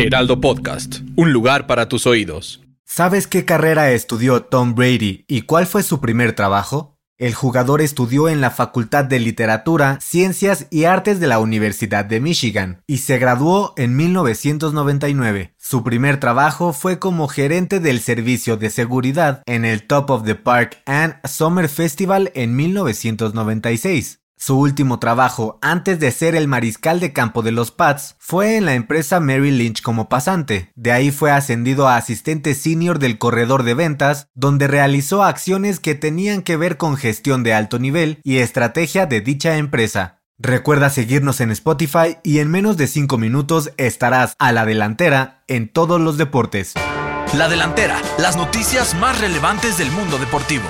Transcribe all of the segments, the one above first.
Heraldo Podcast, un lugar para tus oídos. ¿Sabes qué carrera estudió Tom Brady y cuál fue su primer trabajo? El jugador estudió en la Facultad de Literatura, Ciencias y Artes de la Universidad de Michigan y se graduó en 1999. Su primer trabajo fue como gerente del servicio de seguridad en el Top of the Park and Summer Festival en 1996. Su último trabajo antes de ser el mariscal de campo de los Pats fue en la empresa Mary Lynch como pasante. De ahí fue ascendido a asistente senior del corredor de ventas, donde realizó acciones que tenían que ver con gestión de alto nivel y estrategia de dicha empresa. Recuerda seguirnos en Spotify y en menos de 5 minutos estarás a la delantera en todos los deportes. La delantera, las noticias más relevantes del mundo deportivo.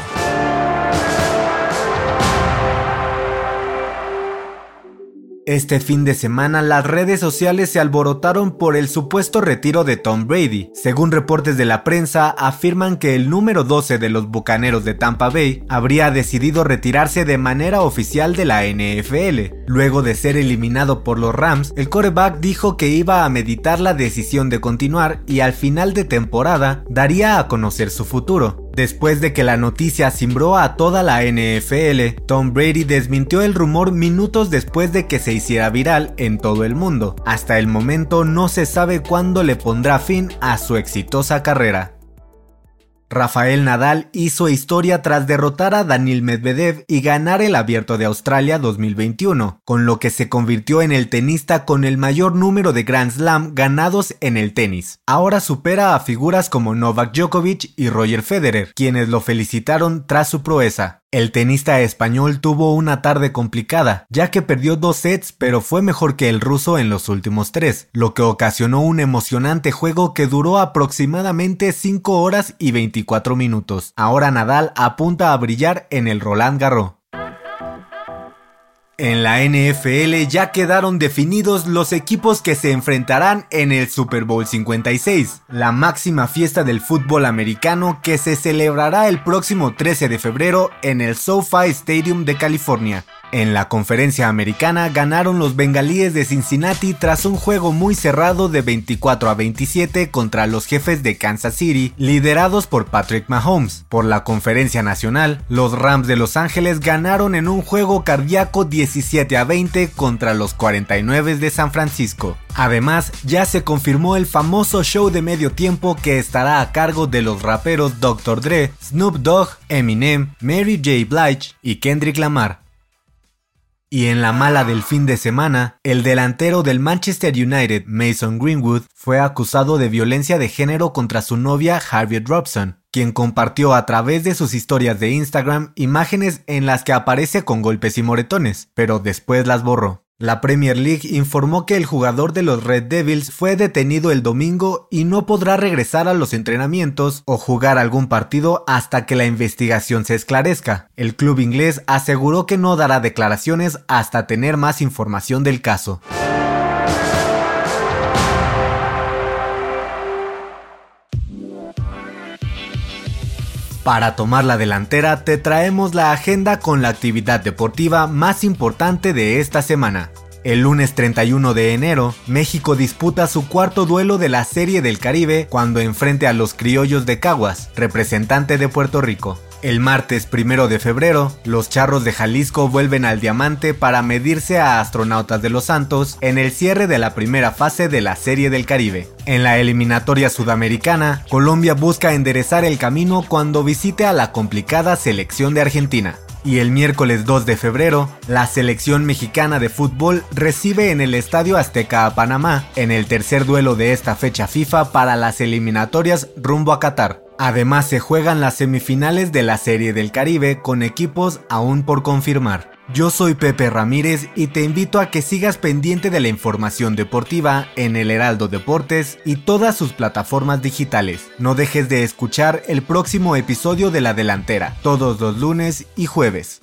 Este fin de semana las redes sociales se alborotaron por el supuesto retiro de Tom Brady. Según reportes de la prensa, afirman que el número 12 de los Bucaneros de Tampa Bay habría decidido retirarse de manera oficial de la NFL. Luego de ser eliminado por los Rams, el coreback dijo que iba a meditar la decisión de continuar y al final de temporada daría a conocer su futuro. Después de que la noticia cimbró a toda la NFL, Tom Brady desmintió el rumor minutos después de que se hiciera viral en todo el mundo. Hasta el momento no se sabe cuándo le pondrá fin a su exitosa carrera. Rafael Nadal hizo historia tras derrotar a Daniil Medvedev y ganar el Abierto de Australia 2021, con lo que se convirtió en el tenista con el mayor número de Grand Slam ganados en el tenis. Ahora supera a figuras como Novak Djokovic y Roger Federer, quienes lo felicitaron tras su proeza. El tenista español tuvo una tarde complicada, ya que perdió dos sets pero fue mejor que el ruso en los últimos tres, lo que ocasionó un emocionante juego que duró aproximadamente 5 horas y 24 minutos. Ahora Nadal apunta a brillar en el Roland Garros. En la NFL ya quedaron definidos los equipos que se enfrentarán en el Super Bowl 56, la máxima fiesta del fútbol americano que se celebrará el próximo 13 de febrero en el SoFi Stadium de California. En la conferencia americana ganaron los bengalíes de Cincinnati tras un juego muy cerrado de 24 a 27 contra los jefes de Kansas City, liderados por Patrick Mahomes. Por la conferencia nacional, los Rams de Los Ángeles ganaron en un juego cardíaco 17 a 20 contra los 49 de San Francisco. Además, ya se confirmó el famoso show de medio tiempo que estará a cargo de los raperos Dr. Dre, Snoop Dogg, Eminem, Mary J. Blige y Kendrick Lamar. Y en la mala del fin de semana, el delantero del Manchester United, Mason Greenwood, fue acusado de violencia de género contra su novia Harriet Robson, quien compartió a través de sus historias de Instagram imágenes en las que aparece con golpes y moretones, pero después las borró. La Premier League informó que el jugador de los Red Devils fue detenido el domingo y no podrá regresar a los entrenamientos o jugar algún partido hasta que la investigación se esclarezca. El club inglés aseguró que no dará declaraciones hasta tener más información del caso. Para tomar la delantera te traemos la agenda con la actividad deportiva más importante de esta semana. El lunes 31 de enero, México disputa su cuarto duelo de la Serie del Caribe cuando enfrente a los Criollos de Caguas, representante de Puerto Rico. El martes 1 de febrero, los Charros de Jalisco vuelven al Diamante para medirse a Astronautas de los Santos en el cierre de la primera fase de la Serie del Caribe. En la eliminatoria sudamericana, Colombia busca enderezar el camino cuando visite a la complicada selección de Argentina. Y el miércoles 2 de febrero, la selección mexicana de fútbol recibe en el Estadio Azteca a Panamá en el tercer duelo de esta fecha FIFA para las eliminatorias rumbo a Qatar. Además se juegan las semifinales de la Serie del Caribe con equipos aún por confirmar. Yo soy Pepe Ramírez y te invito a que sigas pendiente de la información deportiva en el Heraldo Deportes y todas sus plataformas digitales. No dejes de escuchar el próximo episodio de La Delantera, todos los lunes y jueves.